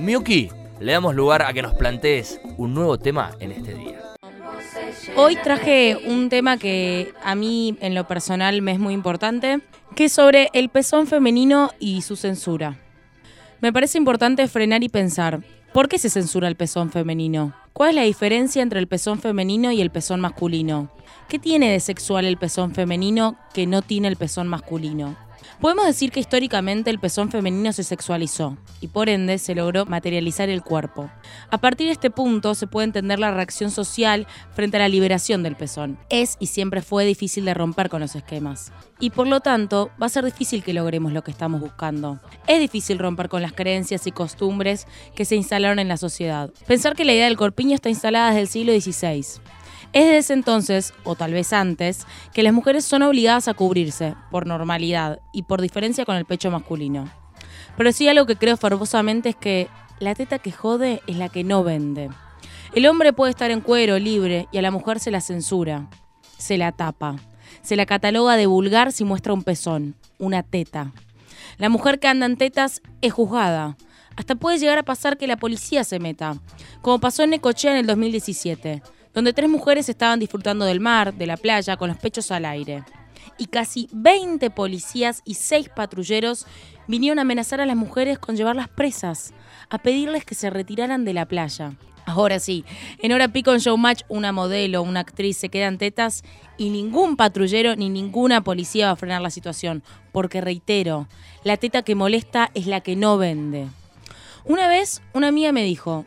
Miyuki, le damos lugar a que nos plantees un nuevo tema en este día. Hoy traje un tema que a mí en lo personal me es muy importante, que es sobre el pezón femenino y su censura. Me parece importante frenar y pensar, ¿por qué se censura el pezón femenino? ¿Cuál es la diferencia entre el pezón femenino y el pezón masculino? ¿Qué tiene de sexual el pezón femenino que no tiene el pezón masculino? Podemos decir que históricamente el pezón femenino se sexualizó y por ende se logró materializar el cuerpo. A partir de este punto se puede entender la reacción social frente a la liberación del pezón. Es y siempre fue difícil de romper con los esquemas. Y por lo tanto va a ser difícil que logremos lo que estamos buscando. Es difícil romper con las creencias y costumbres que se instalaron en la sociedad. Pensar que la idea del corpiño está instalada desde el siglo XVI. Es desde ese entonces, o tal vez antes, que las mujeres son obligadas a cubrirse, por normalidad y por diferencia con el pecho masculino. Pero sí algo que creo fervosamente es que la teta que jode es la que no vende. El hombre puede estar en cuero, libre, y a la mujer se la censura, se la tapa, se la cataloga de vulgar si muestra un pezón, una teta. La mujer que anda en tetas es juzgada. Hasta puede llegar a pasar que la policía se meta, como pasó en Necochea en el 2017 donde tres mujeres estaban disfrutando del mar, de la playa, con los pechos al aire. Y casi 20 policías y 6 patrulleros vinieron a amenazar a las mujeres con llevarlas presas, a pedirles que se retiraran de la playa. Ahora sí, en hora pico en Showmatch una modelo, una actriz se quedan tetas y ningún patrullero ni ninguna policía va a frenar la situación, porque reitero, la teta que molesta es la que no vende. Una vez una amiga me dijo,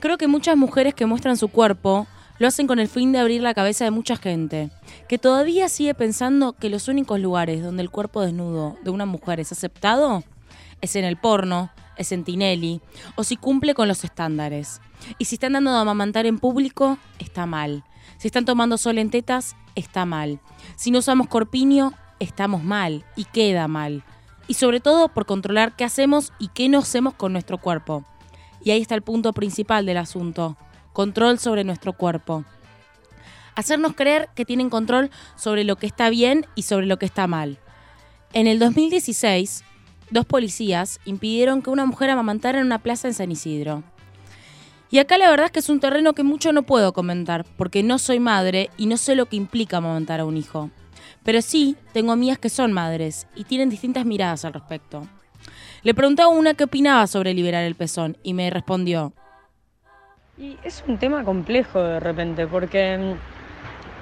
creo que muchas mujeres que muestran su cuerpo lo hacen con el fin de abrir la cabeza de mucha gente, que todavía sigue pensando que los únicos lugares donde el cuerpo desnudo de una mujer es aceptado es en el porno, es en Tinelli, o si cumple con los estándares. Y si están dando a amamantar en público, está mal. Si están tomando sol en tetas, está mal. Si no usamos corpiño, estamos mal y queda mal. Y sobre todo por controlar qué hacemos y qué no hacemos con nuestro cuerpo. Y ahí está el punto principal del asunto control sobre nuestro cuerpo. Hacernos creer que tienen control sobre lo que está bien y sobre lo que está mal. En el 2016, dos policías impidieron que una mujer amamantara en una plaza en San Isidro. Y acá la verdad es que es un terreno que mucho no puedo comentar, porque no soy madre y no sé lo que implica amamantar a un hijo. Pero sí, tengo amigas que son madres y tienen distintas miradas al respecto. Le pregunté a una qué opinaba sobre liberar el pezón y me respondió, y es un tema complejo de repente, porque, mm,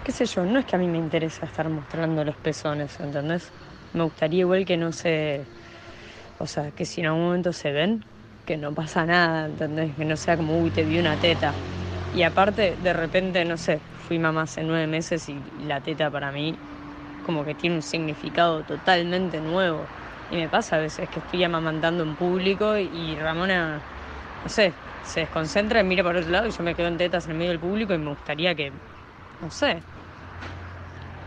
qué sé yo, no es que a mí me interesa estar mostrando los pezones, ¿entendés? Me gustaría igual que no se, o sea, que si en algún momento se ven, que no pasa nada, ¿entendés? Que no sea como, uy, te vi una teta. Y aparte, de repente, no sé, fui mamá hace nueve meses y la teta para mí como que tiene un significado totalmente nuevo. Y me pasa a veces que estoy amamantando en público y Ramona, no sé, se desconcentra y mira para otro lado y yo me quedo en tetas en medio del público y me gustaría que, no sé,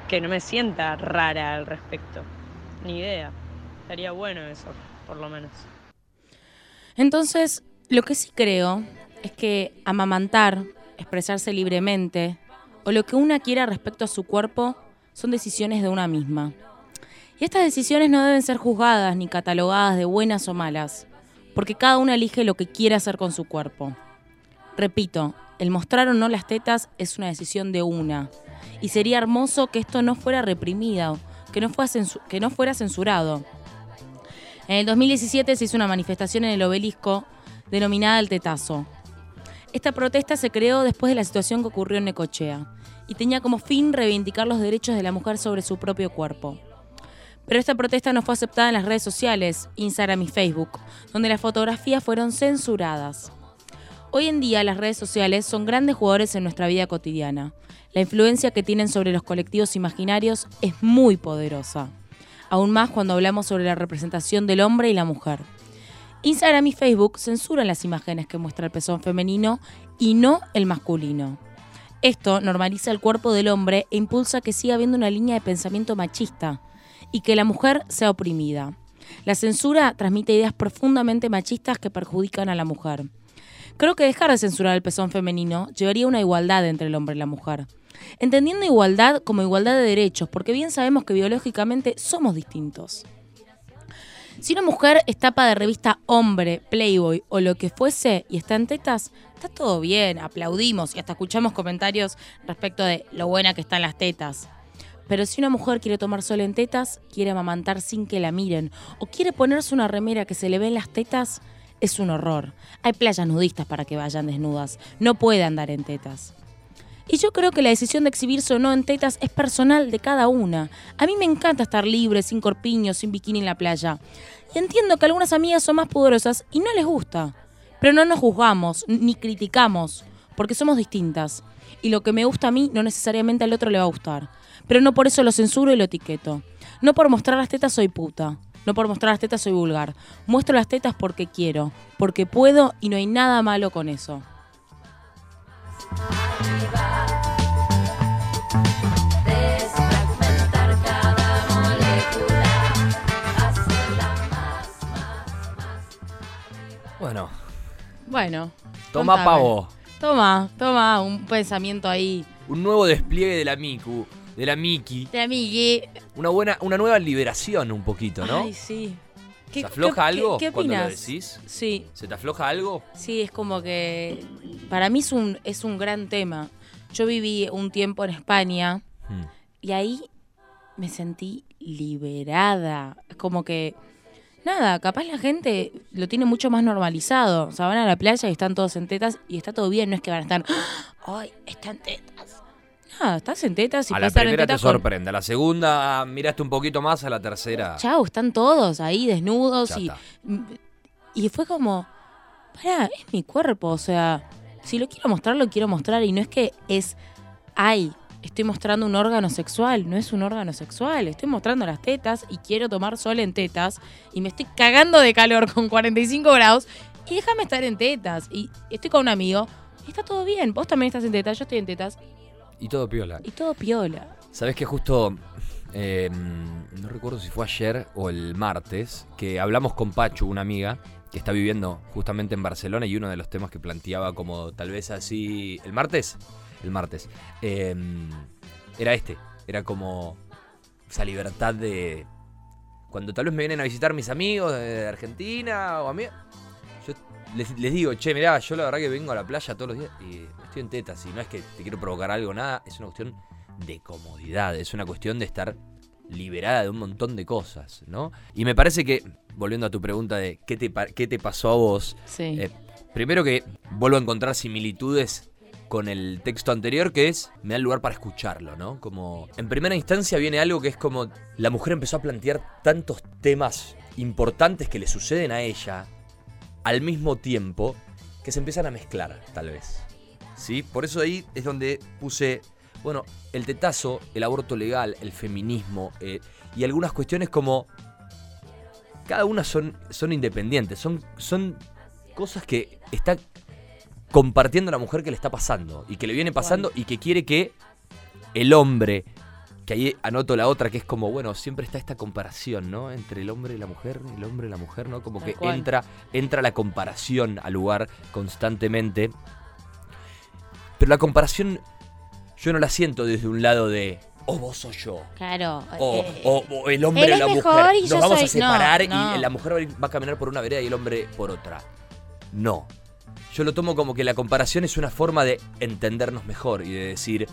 que no me sienta rara al respecto. Ni idea. Estaría bueno eso, por lo menos. Entonces, lo que sí creo es que amamantar, expresarse libremente, o lo que una quiera respecto a su cuerpo, son decisiones de una misma. Y estas decisiones no deben ser juzgadas ni catalogadas de buenas o malas porque cada una elige lo que quiere hacer con su cuerpo. Repito, el mostrar o no las tetas es una decisión de una, y sería hermoso que esto no fuera reprimido, que no fuera, que no fuera censurado. En el 2017 se hizo una manifestación en el obelisco denominada el tetazo. Esta protesta se creó después de la situación que ocurrió en Necochea y tenía como fin reivindicar los derechos de la mujer sobre su propio cuerpo. Pero esta protesta no fue aceptada en las redes sociales, Instagram y Facebook, donde las fotografías fueron censuradas. Hoy en día las redes sociales son grandes jugadores en nuestra vida cotidiana. La influencia que tienen sobre los colectivos imaginarios es muy poderosa, aún más cuando hablamos sobre la representación del hombre y la mujer. Instagram y Facebook censuran las imágenes que muestra el pezón femenino y no el masculino. Esto normaliza el cuerpo del hombre e impulsa que siga habiendo una línea de pensamiento machista, y que la mujer sea oprimida. La censura transmite ideas profundamente machistas que perjudican a la mujer. Creo que dejar de censurar el pezón femenino llevaría a una igualdad entre el hombre y la mujer. Entendiendo igualdad como igualdad de derechos, porque bien sabemos que biológicamente somos distintos. Si una mujer es tapa de revista Hombre, Playboy o lo que fuese y está en tetas, está todo bien, aplaudimos y hasta escuchamos comentarios respecto de lo buena que están las tetas. Pero si una mujer quiere tomar sol en tetas, quiere amamantar sin que la miren, o quiere ponerse una remera que se le ven las tetas, es un horror. Hay playas nudistas para que vayan desnudas. No puede andar en tetas. Y yo creo que la decisión de exhibirse o no en tetas es personal de cada una. A mí me encanta estar libre, sin corpiños, sin bikini en la playa. Y entiendo que algunas amigas son más pudorosas y no les gusta. Pero no nos juzgamos, ni criticamos, porque somos distintas. Y lo que me gusta a mí no necesariamente al otro le va a gustar. Pero no por eso lo censuro y lo etiqueto. No por mostrar las tetas soy puta. No por mostrar las tetas soy vulgar. Muestro las tetas porque quiero, porque puedo y no hay nada malo con eso. Bueno, Bueno. toma contame. pavo. Toma, toma, un pensamiento ahí. Un nuevo despliegue de la Miku, de la Miki. De amigui. Una buena, una nueva liberación un poquito, ¿no? Ay, sí. ¿Qué- ¿Se afloja qué- algo ¿Qué, qué cuando lo opinas? decís? Sí, ¿Se te afloja algo? sí, es como que para mí es un, es un gran tema. Yo viví un tiempo en España Hmm. y ahí me sentí liberada. Es como que, nada, capaz la gente lo tiene mucho más normalizado. O sea, van a la playa y están todos en tetas y está todo bien, no es que van a estar, ¡ay, están tetas! Nada, estás en tetas y a la primera te tetas con- sorprende, a la segunda miraste un poquito más, a la tercera. Chau, están todos ahí desnudos Ya y, está. y fue como, pará, es mi cuerpo, o sea, si lo quiero mostrar, lo quiero mostrar y no es que es, ay, estoy mostrando un órgano sexual, no es un órgano sexual, estoy mostrando las tetas y quiero tomar sol en tetas y me estoy cagando de calor con 45 grados y déjame estar en tetas y estoy con un amigo y está todo bien, vos también estás en tetas, yo estoy en tetas Y todo piola. y todo piola. Sabes que justo, eh, no recuerdo si fue ayer o el martes, que hablamos con Pachu, una amiga que está viviendo justamente en Barcelona y uno de los temas que planteaba como tal vez así, el martes, el martes, eh, era este, era como esa libertad de... Cuando tal vez me vienen a visitar mis amigos de Argentina o a mí, yo les, les digo, che, mirá, yo la verdad que vengo a la playa todos los días y estoy en tetas y no es que te quiero provocar algo, nada, es una cuestión de comodidad, es una cuestión de estar liberada de un montón de cosas, ¿no? Y me parece que, volviendo a tu pregunta de qué te, qué te pasó a vos, Sí. eh, primero que vuelvo a encontrar similitudes con el texto anterior que es, me da el lugar para escucharlo, ¿no? Como, en primera instancia viene algo que es como, la mujer empezó a plantear tantos temas importantes que le suceden a ella al mismo tiempo que se empiezan a mezclar, tal vez. ¿Sí? Por eso ahí es donde puse, bueno, el tetazo, el aborto legal, el feminismo eh, y algunas cuestiones como... Cada una son, son independientes, son, son cosas que está compartiendo la mujer que le está pasando y que le viene pasando y que quiere que el hombre, que ahí anoto la otra que es como, bueno, siempre está esta comparación, ¿no? Entre el hombre y la mujer, el hombre y la mujer, ¿no? Como que entra, entra la comparación al lugar constantemente. Pero la comparación yo no la siento desde un lado de, oh, vos sos yo. Claro. O, eh, o- o el hombre o la mujer. Nos vamos soy- a separar no, no. y la mujer va a ir- va a caminar por una vereda y el hombre por otra. No. Yo lo tomo como que la comparación es una forma de entendernos mejor y de decir,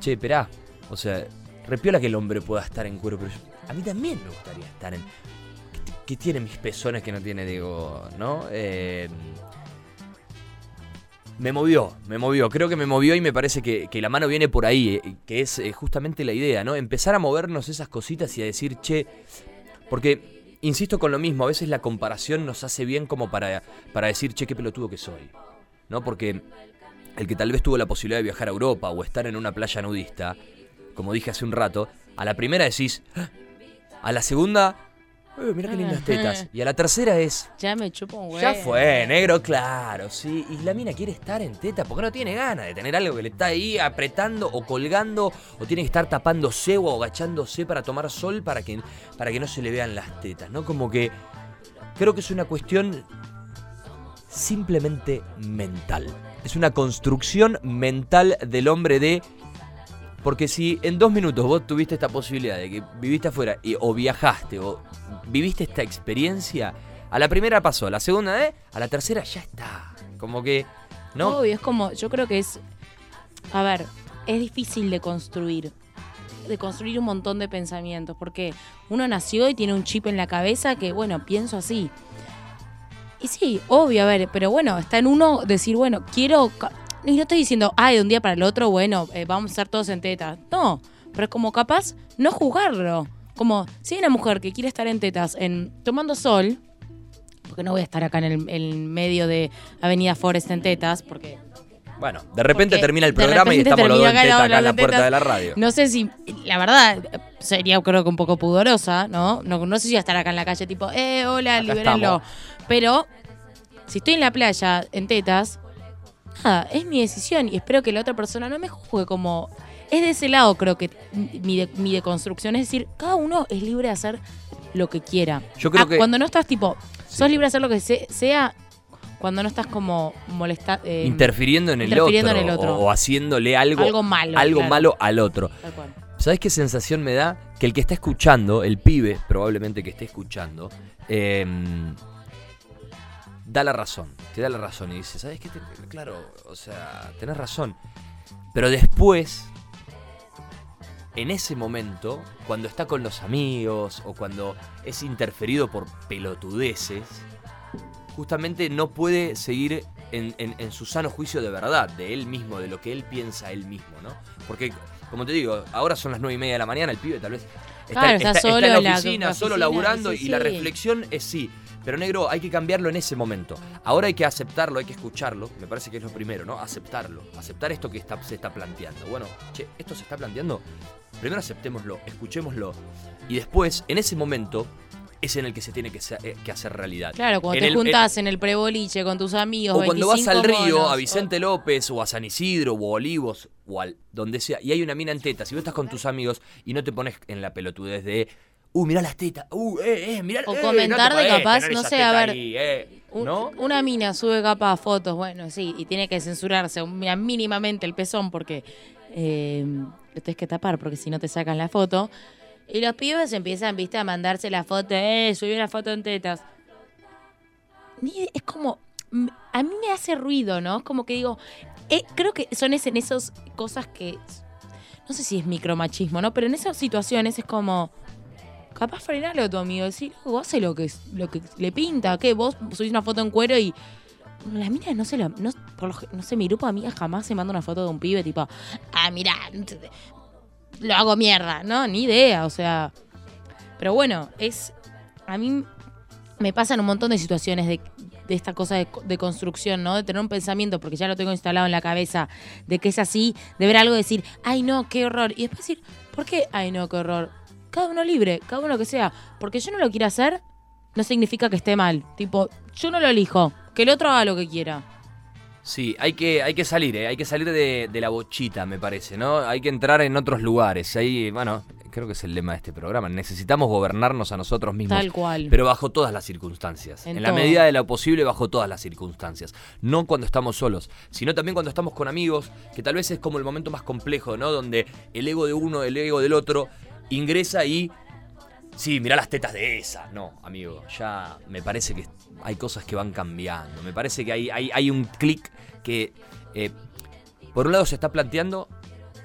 che, esperá. O sea, repiola que el hombre pueda estar en cuero, pero a mí también me gustaría estar en. ¿Qué, qué tiene mis pezones que no tiene, digo, no? Eh, me movió, me movió. Creo que me movió y me parece que, que la mano viene por ahí, eh, que es eh, justamente la idea, ¿no? Empezar a movernos esas cositas y a decir, che, porque, insisto con lo mismo, a veces la comparación nos hace bien como para, para decir, che, qué pelotudo que soy, ¿no? Porque el que tal vez tuvo la posibilidad de viajar a Europa o estar en una playa nudista, como dije hace un rato, a la primera decís, "Ah", a la segunda, eh, mirá qué lindas tetas, y a la tercera es, Ya me chupo un huevo. ya fue, negro, claro, sí. Y la mina quiere estar en teta porque no tiene ganas de tener algo que le está ahí apretando o colgando o tiene que estar tapándose o agachándose para tomar sol para que, para que no se le vean las tetas, ¿no? Como que creo que es una cuestión simplemente mental. Es una construcción mental del hombre de Porque si en dos minutos vos tuviste esta posibilidad de que viviste afuera y, o viajaste o viviste esta experiencia, a la primera pasó, a la segunda, ¿eh? A la tercera ya está. Como que, ¿no? Obvio, es como, yo creo que es, a ver, es difícil de construir, de construir un montón de pensamientos, porque uno nació y tiene un chip en la cabeza que, bueno, pienso así. Y sí, obvio, a ver, pero bueno, está en uno decir, bueno, quiero... Y no estoy diciendo, ay, de un día para el otro, bueno, eh, vamos a ser todos en tetas. No, pero es como capaz no jugarlo. Como, si hay una mujer que quiere estar en tetas, en tomando sol, porque no voy a estar acá en el, en medio de Avenida Forest en tetas, porque Bueno, de repente Porque termina el programa y estamos los dos en teta acá en la puerta tetas. de la radio. No sé si, la verdad, sería creo que un poco pudorosa, ¿no? No, no sé si voy a estar acá en la calle tipo, eh, hola, Acá libérenlo. estamos. Pero, si estoy en la playa, en tetas, nada, es mi decisión y espero que la otra persona no me juzgue como... Es de ese lado creo que mi, de- mi deconstrucción, es decir, cada uno es libre de hacer lo que quiera. Yo creo Ah, que- Cuando no estás tipo, Sí. sos libre de hacer lo que se- sea, cuando no estás como molestando... interfiriendo en el interfiriendo otro, en el otro. O, haciéndole algo, Algo malo, algo claro. malo al otro. ¿Sabes qué sensación me da? Que el que está escuchando, el pibe, probablemente que esté escuchando, eh, da la razón. Te da la razón y dice, ¿sabes qué? Te- claro, o sea, tenés razón. Pero después, en ese momento, cuando está con los amigos o cuando es interferido por pelotudeces, justamente no puede seguir en, en- en su sano juicio de verdad, de él mismo, de lo que él piensa él mismo, ¿no? Porque, como te digo, ahora son las nueve y media de la mañana, el pibe tal vez está, Claro, está solo en la oficina, solo oficina, laburando sí, y la reflexión es sí. Pero negro, hay que cambiarlo en ese momento. Ahora hay que aceptarlo, hay que escucharlo. Me parece que es lo primero, ¿no? Aceptarlo. Aceptar esto que está, se está planteando. Bueno, che, esto se está planteando. Primero aceptémoslo, escuchémoslo. Y después, en ese momento, es en el que se tiene que, eh, que hacer realidad. Claro, cuando En te el- juntás en el preboliche con tus amigos. o cuando vas al 25 río, monos, a Vicente López, o a San Isidro, o a Olivos, o al donde sea, y hay una mina en tetas, y vos estás con tus amigos y no te pones en la pelotudez de, uh, mirá las tetas, uh, eh, eh, mirá, O eh, comentar no de capaz, no sé, a ver, ahí, eh", Un- ¿no? Una mina sube capaz fotos, bueno, sí, y tiene que censurarse mínimamente el pezón porque eh, lo tenés que tapar porque si no te sacan la foto. Y los pibes empiezan, viste, a mandarse la foto, eh, subí una foto en tetas. Es como, a mí me hace ruido, ¿no? Es como que digo, eh, creo que son es- en esas cosas que, no sé si es micromachismo, ¿no? Pero en esas situaciones es como, capaz frenarlo a tu amigo, decir, vos hace lo que, lo que le pinta, que vos subís una foto en cuero y las minas no se lo, no, lo no sé, mi grupo de amigas jamás se manda una foto de un pibe tipo, ah, mirá, lo hago mierda, no, ni idea, o sea, pero bueno, es, a mí me pasan un montón de situaciones de, de esta cosa de, de construcción, ¿no? De tener un pensamiento, porque ya lo tengo instalado en la cabeza, de que es así, de ver algo y decir, ay no, qué horror. Y después decir, ¿por qué? Ay no, qué horror. Cada uno libre, cada uno que sea. Porque yo no lo quiera hacer, no significa que esté mal. Tipo, yo no lo elijo, que el otro haga lo que quiera. Sí, hay que, hay que salir, ¿eh? hay que salir de, de la bochita, me parece, ¿no? Hay que entrar en otros lugares. Ahí, bueno, creo que es el lema de este programa. Necesitamos gobernarnos a nosotros mismos. Tal cual. Pero bajo todas las circunstancias. En, En la medida de lo posible, bajo todas las circunstancias. No cuando estamos solos, sino también cuando estamos con amigos, que tal vez es como el momento más complejo, ¿no? Donde el ego de uno, el ego del otro, ingresa y. Sí, mirá las tetas de esa. No, amigo, ya me parece que hay cosas que van cambiando. Me parece que hay, hay, un clic que, eh, por un lado, se está planteando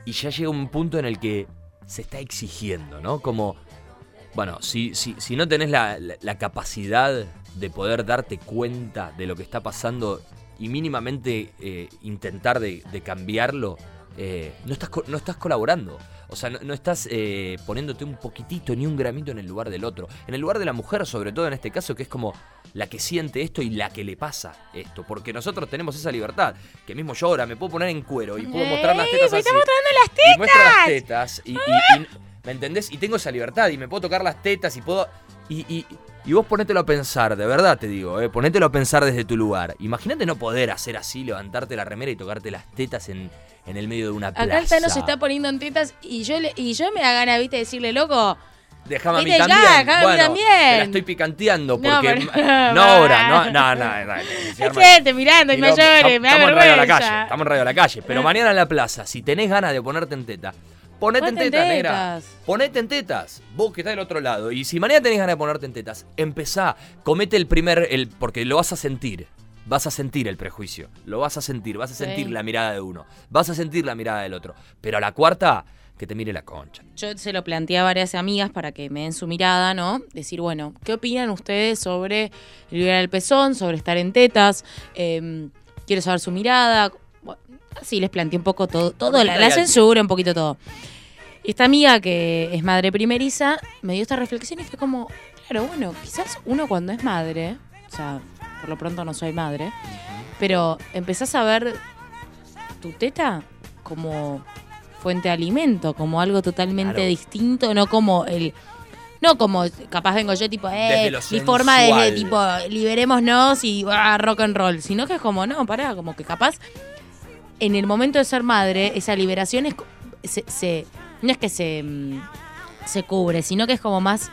y ya llega un punto en el que se está exigiendo, ¿no? Como, bueno, si, si, si no tenés la, la- capacidad de poder darte cuenta de lo que está pasando y mínimamente eh, intentar de cambiarlo, eh, no, estás, no estás colaborando. O sea, no, no estás eh, poniéndote un poquitito ni un gramito en el lugar del otro. En el lugar de la mujer, sobre todo en este caso, que es como la que siente esto y la que le pasa esto. Porque nosotros tenemos esa libertad. Que mismo yo ahora me puedo poner en cuero y puedo mostrar las ¡Ey, tetas me así. mostrando las Y muestro las tetas. Y, y- y- ¿Me entendés? Y tengo esa libertad y me puedo tocar las tetas y puedo. Y, y- vos ponételo a pensar, de verdad te digo, eh, ponételo a pensar desde tu lugar. Imagínate no poder hacer así, levantarte la remera y tocarte las tetas en, en el medio de una plaza. Acá el Tano se está poniendo en tetas y yo le, y yo me da ganas, viste, de decirle, loco, Déjame a mí ya, también. déjame a mí bueno, también. te la estoy picanteando No, porque. pero- No, ahora, no, no, no. no, hay gente mirando y mayores, me da Estamos en radio a la calle, estamos en radio a la calle. Pero mañana en la plaza, si tenés ganas de ponerte en teta, Ponete, Ponete en en tetas, negra. Ponete en tetas. Vos que estás del otro lado. Y si mañana tenés ganas de ponerte en tetas, empezá. Comete el primer. El, porque lo vas a sentir. Vas a sentir el prejuicio. Lo vas a sentir. Vas a Sí. sentir la mirada de uno. Vas a sentir la mirada del otro. Pero a la cuarta, que te mire la concha. Yo se lo planteé a varias amigas para que me den su mirada, ¿no? Decir, bueno, ¿qué opinan ustedes sobre liberar el pezón, sobre estar en tetas? Eh, quiero saber su mirada. Bueno, así les planteé un poco todo, todo la, censura, un poquito todo. Y esta amiga que es madre primeriza me dio esta reflexión y fue como, claro, bueno, quizás uno cuando es madre, o sea, por lo pronto no soy madre, pero empezás a ver tu teta como fuente de alimento, como algo totalmente Claro. distinto, no como el... No como capaz vengo yo tipo, eh, mi forma desde sensual. tipo, liberémonos y ah, rock and roll, sino que es como, no, pará, como que capaz en el momento de ser madre, esa liberación es, co- se, se- no es que se, mm, se cubre, sino que es como más,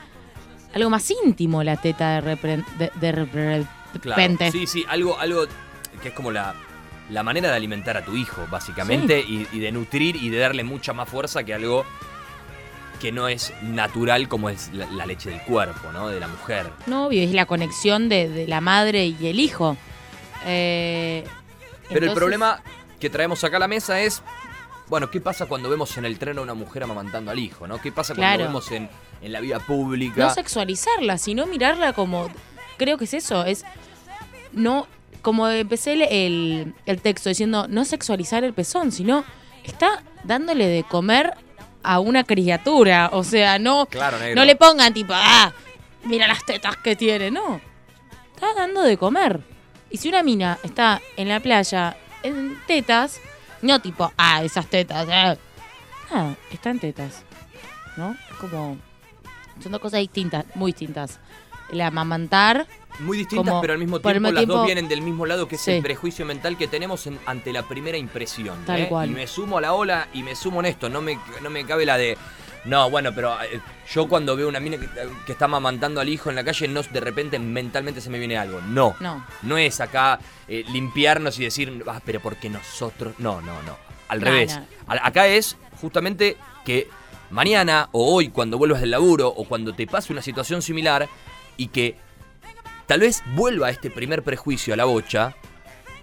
algo más íntimo la teta de, repre- de, de Claro. Sí, sí, algo, algo que es como la, la manera de alimentar a tu hijo, básicamente, y, y de nutrir y de darle mucha más fuerza que algo que no es natural como es la, la leche del cuerpo, ¿no? De la mujer. No, obvio, es la conexión de, de la madre y el hijo. Eh, Pero el problema que traemos acá a la mesa es, bueno, ¿qué pasa cuando vemos en el tren a una mujer amamantando al hijo, ¿no? ¿Qué pasa cuando Claro. vemos en, en la vida pública? No sexualizarla, sino mirarla como. Creo que es eso, es. No. Como empecé el, el, el texto diciendo, no sexualizar el pezón, sino está dándole de comer a una criatura. O sea, no, Claro, no le pongan tipo, ah, mira las tetas que tiene, no. Está dando de comer. Y si una mina está en la playa en tetas, no tipo, ah, esas tetas, ah. Ah, está en tetas. ¿No? Es como. Son dos cosas distintas, muy distintas. El amamantar, Muy distintas, como pero al mismo tiempo mismo las dos vienen del mismo lado, que es Sí. el prejuicio mental que tenemos en- ante la primera impresión. Tal ¿eh? cual. Y me sumo a la ola y me sumo en esto. No me, no me cabe la de. No, bueno, pero eh, yo cuando veo una mina que, que está amamantando al hijo en la calle, no de repente mentalmente se me viene algo. No. no. No es acá eh, limpiarnos y decir, ah, pero porque nosotros. No, no, no. Al No, revés. A- Acá es justamente que mañana o hoy, cuando vuelvas del laburo o cuando te pase una situación similar y que tal vez vuelva este primer prejuicio a la bocha,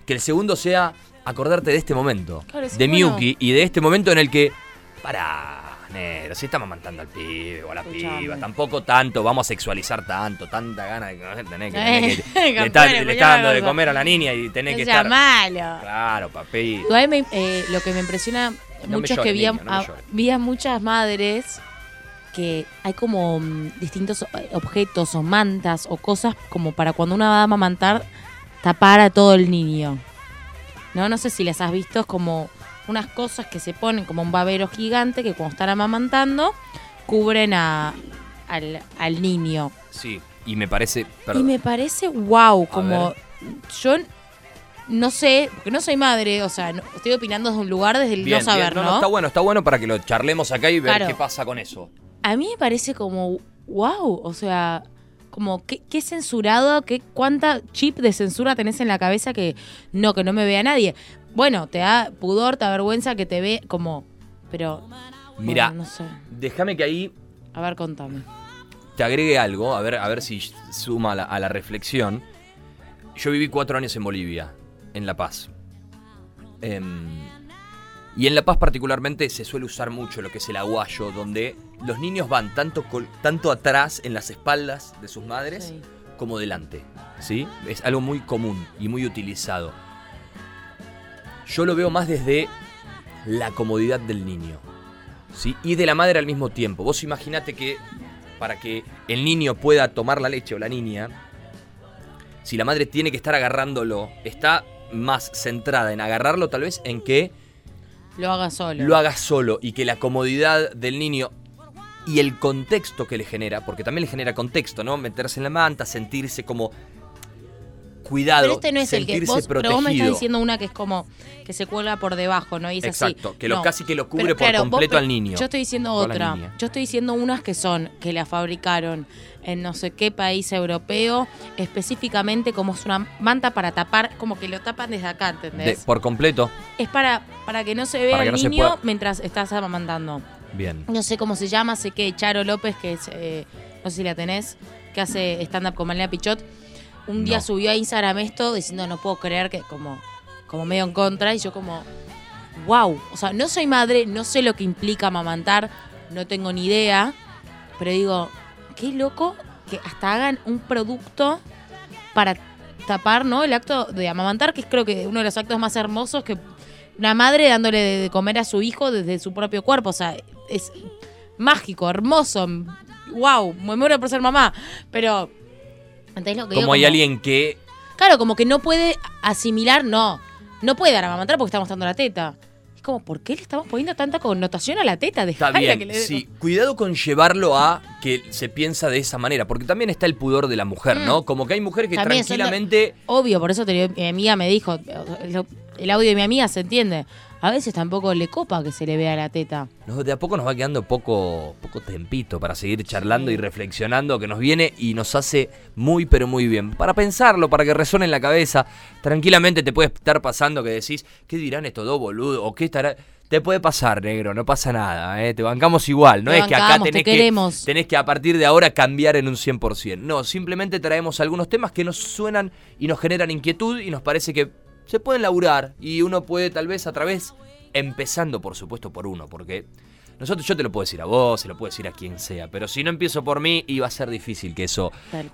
que el segundo sea acordarte de este momento, Claro, sí, de bueno. Miyuki y de este momento en el que, para, negro, si estamos amamantando al pibe o a la Escuchame. piba, tampoco tanto, vamos a sexualizar tanto, tanta gana de que tenés que, tenés que- le, está, le está dando de comer a la niña y tenés que estar... malo. Claro, papi. Igual me- eh, lo que me impresiona No me mucho es que vi a, niño, no me a- llores. vi a muchas madres que hay como mm, distintos eh, objetos o mantas o cosas como para cuando una va a amamantar tapar a todo el niño. No, no sé si las has visto, es como unas cosas que se ponen como un babero gigante que cuando están amamantando cubren a, al, al niño. Sí, y me parece... Y me parece wow, como yo no sé, porque no soy madre, o sea, no- estoy opinando desde un lugar desde el Bien, no saber, bien. ¿no? Está bueno, está bueno para que lo charlemos acá y ver Claro. qué pasa con eso. A mí me parece como wow, o sea, como qué, qué censurado, qué cuánta chip de censura tenés en la cabeza que no, que no me vea nadie. Bueno, te da pudor, te da vergüenza que te ve como, pero Mira, bueno, no sé. déjame que ahí A ver, contame. te agregue algo, a ver, a ver si suma a la, a la reflexión. Yo viví cuatro años en Bolivia, en La Paz. Em, y en La Paz particularmente se suele usar mucho lo que es el aguayo, donde los niños van tanto, tanto atrás en las espaldas de sus madres Sí. como delante. ¿Sí? Es algo muy común y muy utilizado. Yo lo veo más desde la comodidad del niño. ¿sí? Y de la madre al mismo tiempo. Vos imaginate que para que el niño pueda tomar la leche o la niña, si la madre tiene que estar agarrándolo, está más centrada en agarrarlo tal vez en que Lo haga solo. lo haga solo y que la comodidad del niño y el contexto que le genera, porque también le genera contexto, ¿no? Meterse en la manta, sentirse como cuidado, Pero este no es el que vos, pero protegido. vos me estás diciendo una que es como que se cuelga por debajo, ¿no? Y es así. Exacto, que lo, No. casi que lo cubre Pero, por claro, completo al niño. Yo estoy diciendo otra. Yo estoy diciendo unas que son que la fabricaron en no sé qué país europeo, específicamente como es una manta para tapar, como que lo tapan desde acá, De- ¿entendés? por completo. es para, para que no se vea el no niño mientras estás amamantando. Bien. no sé cómo se llama, sé que Charo López, que es, eh, no sé si la tenés, que hace stand-up con Malena Pichot, un día No. subió a Instagram esto diciendo no puedo creer que como, como medio en contra y yo como, wow, o sea, no soy madre, no sé lo que implica amamantar, no tengo ni idea, pero digo, qué loco que hasta hagan un producto para tapar, ¿no? El acto de amamantar, que es creo que uno de los actos más hermosos que una madre dándole de de comer a su hijo desde su propio cuerpo, o sea, es mágico, hermoso, wow, me muero por ser mamá, pero ¿entendés lo que digo? Como hay alguien que Claro, como que no puede asimilar, no, no puede dar a amamantar porque está mostrando la teta. Es como, ¿por qué le estamos poniendo tanta connotación a la teta? Está Dejala bien, que le- sí. Cuidado con llevarlo a que se piensa de esa manera, porque también está el pudor de la mujer, Mm. ¿no? Como que hay mujeres que También tranquilamente... Obvio, por eso te mi amiga me dijo, el audio de mi amiga se entiende. A veces tampoco le copa que se le vea la teta. No, de a poco nos va quedando poco, poco tempito para seguir charlando y reflexionando que nos viene y nos hace muy pero muy bien. Para pensarlo, para que resuene en la cabeza, tranquilamente te puede estar pasando que decís, ¿qué dirán estos dos boludos? ¿O qué estará...? Te puede pasar, negro, no pasa nada, ¿eh? te bancamos igual. No Te es que acá bancamos, te tenés que, tenés que a partir de ahora cambiar en un 100%. No, simplemente traemos algunos temas que nos suenan y nos generan inquietud y nos parece que se pueden laburar y uno puede tal vez a través, empezando por supuesto por uno, porque nosotros yo te lo puedo decir a vos, se lo puedo decir a quien sea, pero si no empiezo por mí iba a ser difícil que eso,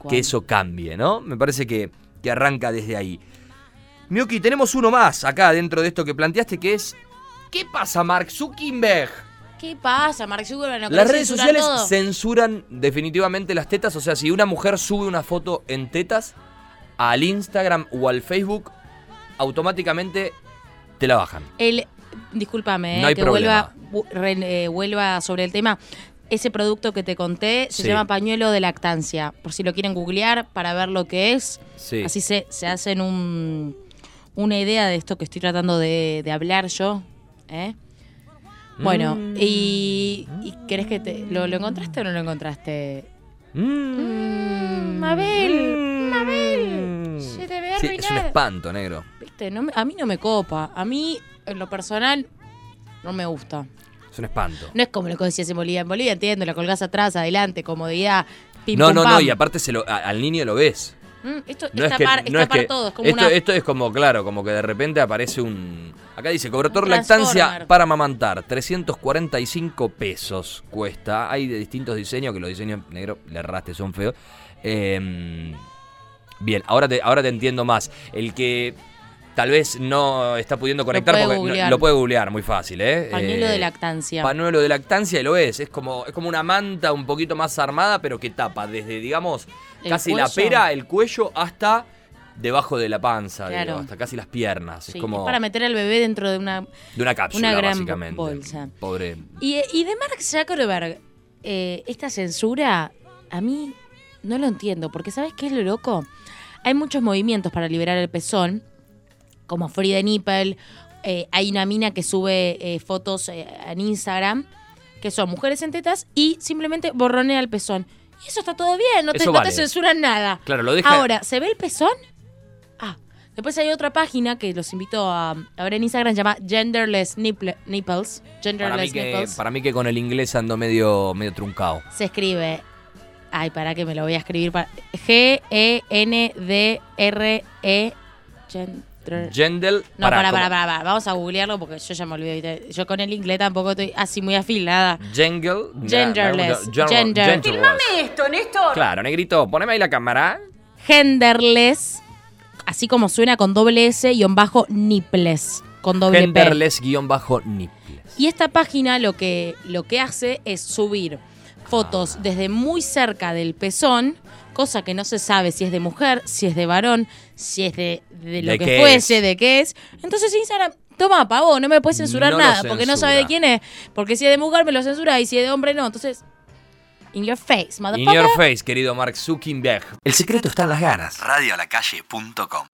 que eso cambie, ¿no? Me parece que, que arranca desde ahí. Miyuki, tenemos uno más acá dentro de esto que planteaste que es ¿Qué pasa, Mark Zuckerberg? ¿Qué pasa, Mark Zuckerberg? ¿No Las redes sociales todo? censuran definitivamente las tetas. O sea, si una mujer sube una foto en tetas al Instagram o al Facebook, automáticamente te la bajan. El, discúlpame, No eh, hay que problema. vuelva, re- eh, vuelva sobre el tema. Ese producto que te conté se Sí. llama pañuelo de lactancia. Por si lo quieren googlear para ver lo que es. Sí. Así se, se hacen un, una idea de esto que estoy tratando de, de hablar yo. ¿eh? Bueno, Mm. y, y ¿querés que te. ¿lo, lo encontraste o no lo encontraste? Mm. Mabel, Mabel, se te ve Sí, es un espanto, negro. Viste, no me- a mí no me copa. A mí, en lo personal, no me gusta. Es un espanto. No es como lo que decías en Bolivia. En Bolivia entiendo, la colgás atrás, adelante, comodidad. Pim, No, pum, no, no, y aparte se lo, a- al niño lo ves. Mm, esto No es que, no es tapar que- todo, es como esto, una. esto es como, claro, como que de repente aparece un... Acá dice, cobertor lactancia para amamantar, 345 pesos cuesta. Hay de distintos diseños, que los diseños negro, le erraste, son feos. Eh, bien, ahora te, ahora te entiendo más. El que tal vez no está pudiendo conectar puede porque no- lo puede googlear muy fácil, ¿eh? Pañuelo Eh, de lactancia. Pañuelo de lactancia y lo es. Es como, es como una manta un poquito más armada, pero que tapa desde, digamos, El casi la pera, el cuello, hasta debajo de la panza, Claro. digo, hasta casi las piernas. Sí, es como es para meter al bebé dentro de una. de una cápsula, una gran básicamente. bolsa. Pobre. Y, y de Mark Zuckerberg, eh, esta censura, a mí no lo entiendo, porque ¿sabes qué es lo loco? Hay muchos movimientos para liberar el pezón, como the Nipple. eh, hay una mina que sube eh, fotos eh, en Instagram, que son mujeres en tetas, y simplemente borronea el pezón. Y eso está todo bien, no te, censuran nada. Claro, lo deja. Ahora, ¿se ve el pezón? Ah, después hay otra página que los invito a, a ver en Instagram, se llama Genderless Nipple- Nipples. para, mí Genderless que, Nipples. para mí que con el inglés ando medio, medio truncado. Se escribe. Ay, para que me lo voy a escribir. para- G-E-N-D-R-E. Gender. Gendel. No, para, para, para, para. Vamos a googlearlo porque yo ya me olvidé. Yo con el inglés tampoco estoy así muy afilada. Gengel. Genderless. Gender. genderless. esto, Néstor. Claro, negrito, poneme ahí la cámara. Genderless. Así como suena con doble S y un bajo nipples. Con doble P. Genderless guion bajo nipples. Y esta página lo que, lo que hace es subir fotos desde muy cerca del pezón, cosa que no se sabe si es de mujer, si es de varón, si es de, de lo ¿De que fuese, es? de qué es. Entonces Instagram, toma, pavo, no me puedes censurar No nada, porque no sabe de quién es. Porque si es de mujer me lo censura y si es de hombre no. Entonces, in your face, In motherfucker. your face, querido Mark Zuckerberg. El secreto está en las ganas. Radioalacalle.com